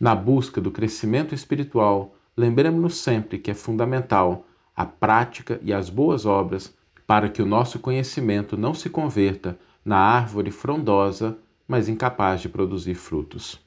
Na busca do crescimento espiritual, lembremos-nos sempre que é fundamental a prática e as boas obras para que o nosso conhecimento não se converta na árvore frondosa, mas incapaz de produzir frutos.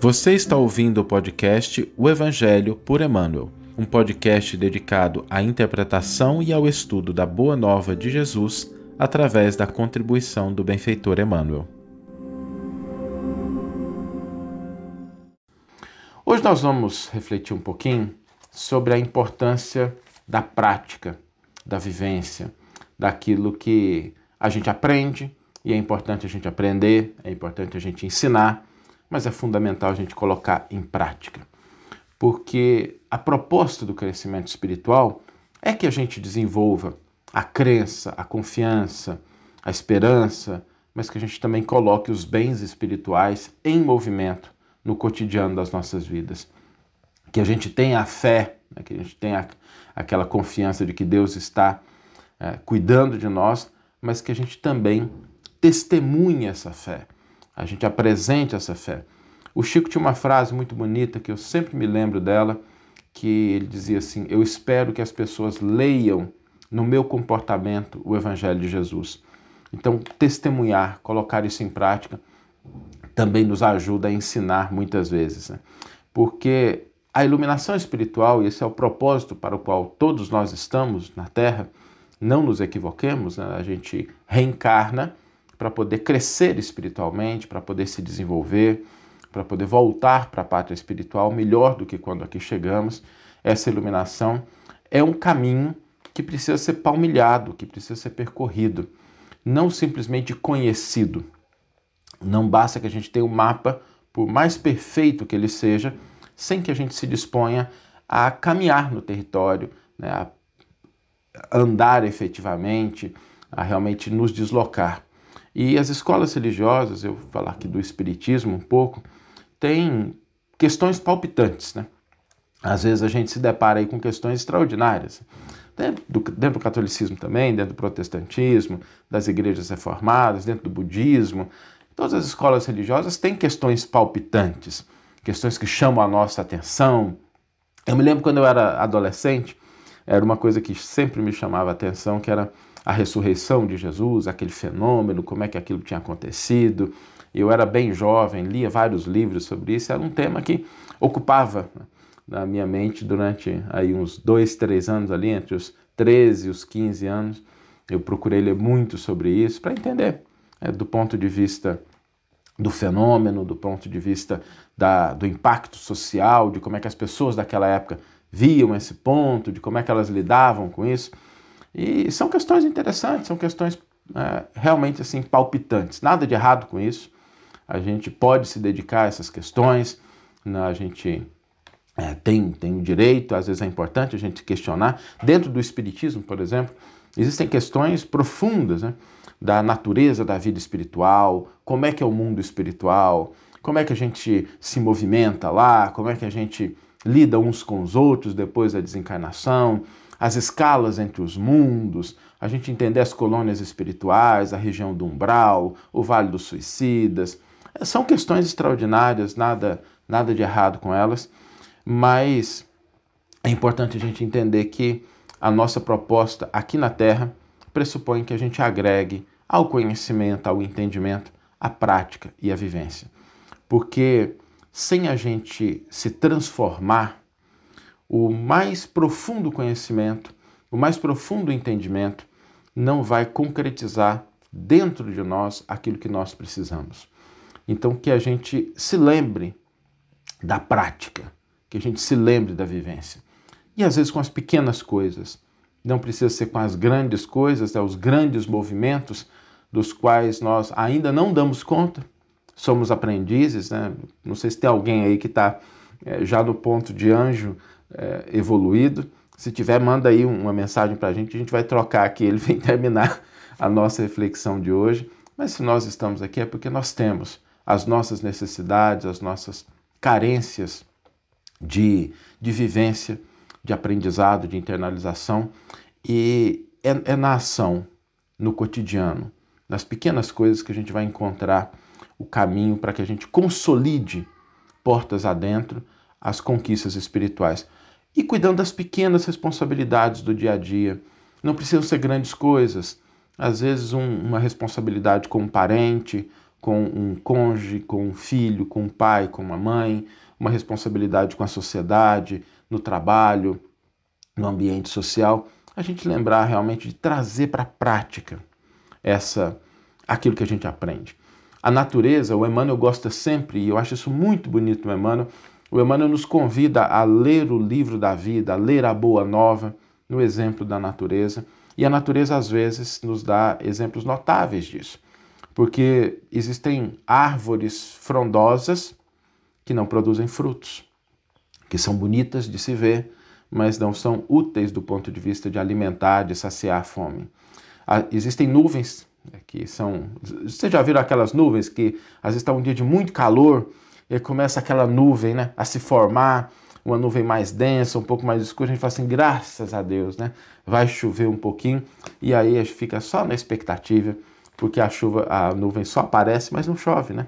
Você está ouvindo o podcast O Evangelho por Emmanuel, um podcast dedicado à interpretação e ao estudo da Boa Nova de Jesus através da contribuição do benfeitor Emmanuel. Hoje nós vamos refletir um pouquinho sobre a importância da prática, da vivência, daquilo que a gente aprende, e é importante a gente aprender, é importante a gente ensinar, mas é fundamental a gente colocar em prática. Porque a proposta do crescimento espiritual é que a gente desenvolva a crença, a confiança, a esperança, mas que a gente também coloque os bens espirituais em movimento no cotidiano das nossas vidas. Que a gente tenha a fé, né, que a gente tenha aquela confiança de que Deus está é, cuidando de nós, mas que a gente também testemunhe essa fé, a gente apresente essa fé. O Chico tinha uma frase muito bonita que eu sempre me lembro dela, que ele dizia assim: Eu espero que as pessoas leiam no meu comportamento o Evangelho de Jesus. Então, testemunhar, colocar isso em prática, também nos ajuda a ensinar muitas vezes. Né? Porque a iluminação espiritual, e esse é o propósito para o qual todos nós estamos na Terra, não nos equivoquemos, né? a gente reencarna para poder crescer espiritualmente, para poder se desenvolver, para poder voltar para a pátria espiritual melhor do que quando aqui chegamos. Essa iluminação é um caminho que precisa ser palmilhado, que precisa ser percorrido, não simplesmente conhecido. Não basta que a gente tenha um mapa, por mais perfeito que ele seja, sem que a gente se disponha a caminhar no território, né, a andar efetivamente, a realmente nos deslocar. E as escolas religiosas, eu vou falar aqui do espiritismo um pouco, tem questões palpitantes, né? Às vezes a gente se depara aí com questões extraordinárias dentro do, dentro do catolicismo também, dentro do protestantismo, das igrejas reformadas, dentro do budismo, todas as escolas religiosas têm questões palpitantes, questões que chamam a nossa atenção. Eu me lembro quando eu era adolescente, era uma coisa que sempre me chamava a atenção, que era a ressurreição de Jesus, aquele fenômeno, como é que aquilo tinha acontecido. Eu era bem jovem, lia vários livros sobre isso, era um tema que ocupava na minha mente durante aí uns dois, três anos ali, entre os 13 e os 15 anos. Eu procurei ler muito sobre isso para entender é, do ponto de vista do fenômeno, do ponto de vista da, do impacto social, de como é que as pessoas daquela época viam esse ponto, de como é que elas lidavam com isso. E são questões interessantes, são questões é, realmente assim palpitantes. Nada de errado com isso. A gente pode se dedicar a essas questões, né? a gente é, tem, tem o direito, às vezes é importante a gente questionar. Dentro do Espiritismo, por exemplo, existem questões profundas né, da natureza da vida espiritual, como é que é o mundo espiritual, como é que a gente se movimenta lá, como é que a gente lida uns com os outros depois da desencarnação, as escalas entre os mundos, a gente entender as colônias espirituais, a região do umbral, o Vale dos Suicidas. São questões extraordinárias, nada, nada de errado com elas mas é importante a gente entender que a nossa proposta aqui na Terra pressupõe que a gente agregue ao conhecimento, ao entendimento, a prática e a vivência. Porque sem a gente se transformar, o mais profundo conhecimento, o mais profundo entendimento não vai concretizar dentro de nós aquilo que nós precisamos. Então, que a gente se lembre da prática, que a gente se lembre da vivência. E às vezes com as pequenas coisas. Não precisa ser com as grandes coisas, é os grandes movimentos dos quais nós ainda não damos conta. Somos aprendizes, né? Não sei se tem alguém aí que está é, já no ponto de anjo é, evoluído. Se tiver, manda aí uma mensagem para a gente, a gente vai trocar aqui, ele vem terminar a nossa reflexão de hoje. Mas se nós estamos aqui é porque nós temos as nossas necessidades, as nossas carências de, de vivência, de aprendizado, de internalização. E é, é na ação, no cotidiano, nas pequenas coisas que a gente vai encontrar o caminho para que a gente consolide portas adentro as conquistas espirituais. E cuidando das pequenas responsabilidades do dia a dia. Não precisam ser grandes coisas. Às vezes, um, uma responsabilidade com um parente, com um cônjuge, com um filho, com um pai, com uma mãe, uma responsabilidade com a sociedade, no trabalho, no ambiente social, a gente lembrar realmente de trazer para a prática essa aquilo que a gente aprende. A natureza, o Emmanuel gosta sempre, e eu acho isso muito bonito no Emmanuel, o Emmanuel nos convida a ler o livro da vida, a ler a boa nova, no exemplo da natureza, e a natureza às vezes nos dá exemplos notáveis disso, porque existem árvores frondosas que não produzem frutos, que são bonitas de se ver, mas não são úteis do ponto de vista de alimentar, de saciar a fome. Ah, existem nuvens né, que são. Vocês já viram aquelas nuvens que às vezes está um dia de muito calor e começa aquela nuvem né, a se formar, uma nuvem mais densa, um pouco mais escura, a gente fala assim, graças a Deus, né? Vai chover um pouquinho e aí a gente fica só na expectativa, porque a chuva, a nuvem só aparece, mas não chove, né?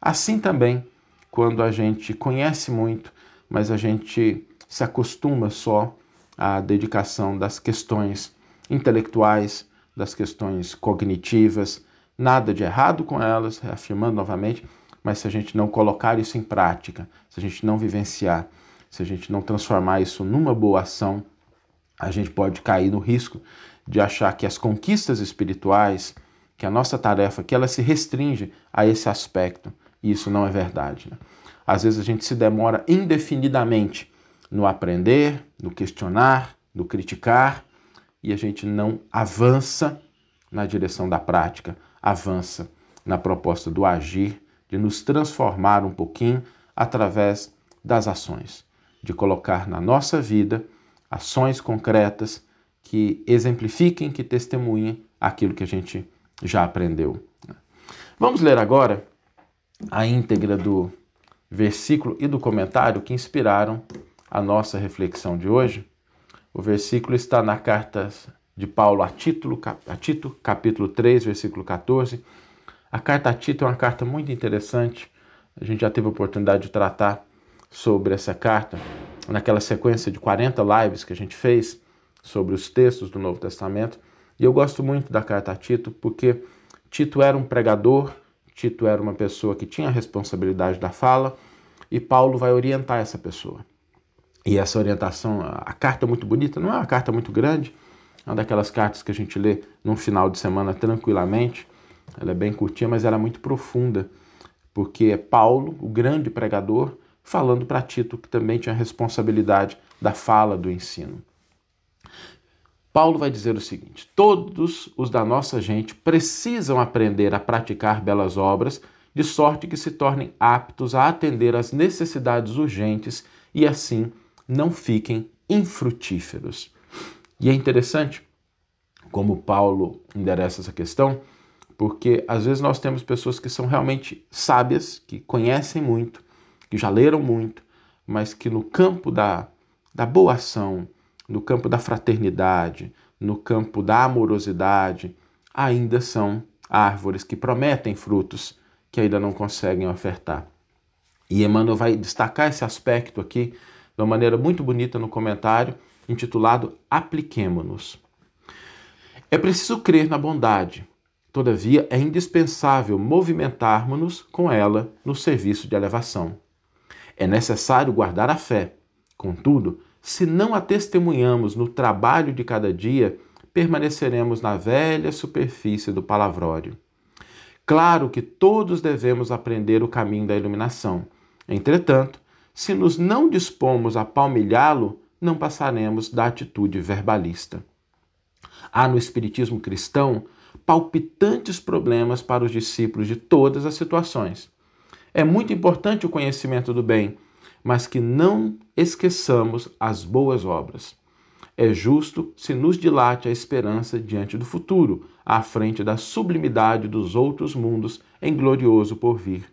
Assim também, quando a gente conhece muito, mas a gente se acostuma só à dedicação das questões intelectuais, das questões cognitivas, nada de errado com elas, reafirmando novamente, mas se a gente não colocar isso em prática, se a gente não vivenciar, se a gente não transformar isso numa boa ação, a gente pode cair no risco de achar que as conquistas espirituais, que a nossa tarefa, que ela se restringe a esse aspecto. E isso não é verdade. Né? Às vezes a gente se demora indefinidamente no aprender, no questionar, no criticar, e a gente não avança na direção da prática, avança na proposta do agir, de nos transformar um pouquinho através das ações, de colocar na nossa vida ações concretas que exemplifiquem, que testemunhem aquilo que a gente já aprendeu. Vamos ler agora a íntegra do versículo e do comentário que inspiraram a nossa reflexão de hoje. O versículo está na carta de Paulo a, a Tito, capítulo 3, versículo 14. A carta a Tito é uma carta muito interessante. A gente já teve a oportunidade de tratar sobre essa carta naquela sequência de 40 lives que a gente fez sobre os textos do Novo Testamento. E eu gosto muito da carta a Tito porque Tito era um pregador, Tito era uma pessoa que tinha a responsabilidade da fala e Paulo vai orientar essa pessoa. E essa orientação, a carta é muito bonita, não é uma carta muito grande, é uma daquelas cartas que a gente lê num final de semana tranquilamente. Ela é bem curtinha, mas ela é muito profunda, porque é Paulo, o grande pregador, falando para Tito, que também tinha a responsabilidade da fala do ensino. Paulo vai dizer o seguinte: todos os da nossa gente precisam aprender a praticar belas obras, de sorte que se tornem aptos a atender às necessidades urgentes e assim não fiquem infrutíferos. E é interessante como Paulo endereça essa questão, porque às vezes nós temos pessoas que são realmente sábias, que conhecem muito, que já leram muito, mas que no campo da, da boa ação, no campo da fraternidade, no campo da amorosidade, ainda são árvores que prometem frutos que ainda não conseguem ofertar. E Emmanuel vai destacar esse aspecto aqui de uma maneira muito bonita no comentário intitulado Apliquemo-nos. É preciso crer na bondade, todavia é indispensável movimentarmos-nos com ela no serviço de elevação. É necessário guardar a fé. Contudo, se não a testemunhamos no trabalho de cada dia, permaneceremos na velha superfície do palavrório. Claro que todos devemos aprender o caminho da iluminação. Entretanto, se nos não dispomos a palmilhá-lo, não passaremos da atitude verbalista. Há no Espiritismo cristão palpitantes problemas para os discípulos de todas as situações. É muito importante o conhecimento do bem, mas que não esqueçamos as boas obras. É justo se nos dilate a esperança diante do futuro, à frente da sublimidade dos outros mundos em glorioso porvir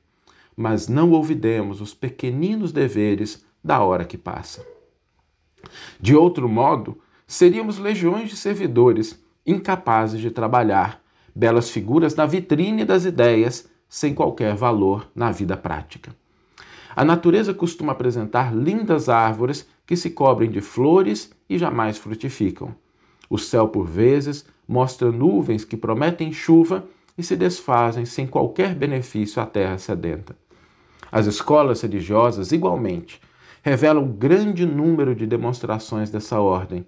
mas não olvidemos os pequeninos deveres da hora que passa. De outro modo, seríamos legiões de servidores incapazes de trabalhar, belas figuras na vitrine das ideias, sem qualquer valor na vida prática. A natureza costuma apresentar lindas árvores que se cobrem de flores e jamais frutificam. O céu, por vezes, mostra nuvens que prometem chuva e se desfazem sem qualquer benefício à terra sedenta. As escolas religiosas, igualmente, revelam grande número de demonstrações dessa ordem.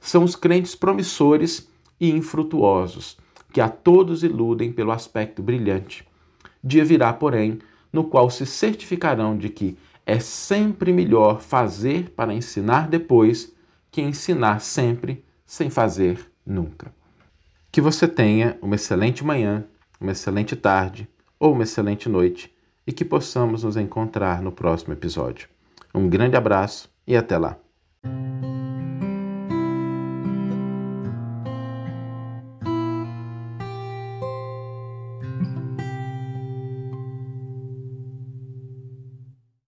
São os crentes promissores e infrutuosos, que a todos iludem pelo aspecto brilhante. Dia virá, porém, no qual se certificarão de que é sempre melhor fazer para ensinar depois que ensinar sempre sem fazer nunca. Que você tenha uma excelente manhã, uma excelente tarde ou uma excelente noite e que possamos nos encontrar no próximo episódio. Um grande abraço e até lá!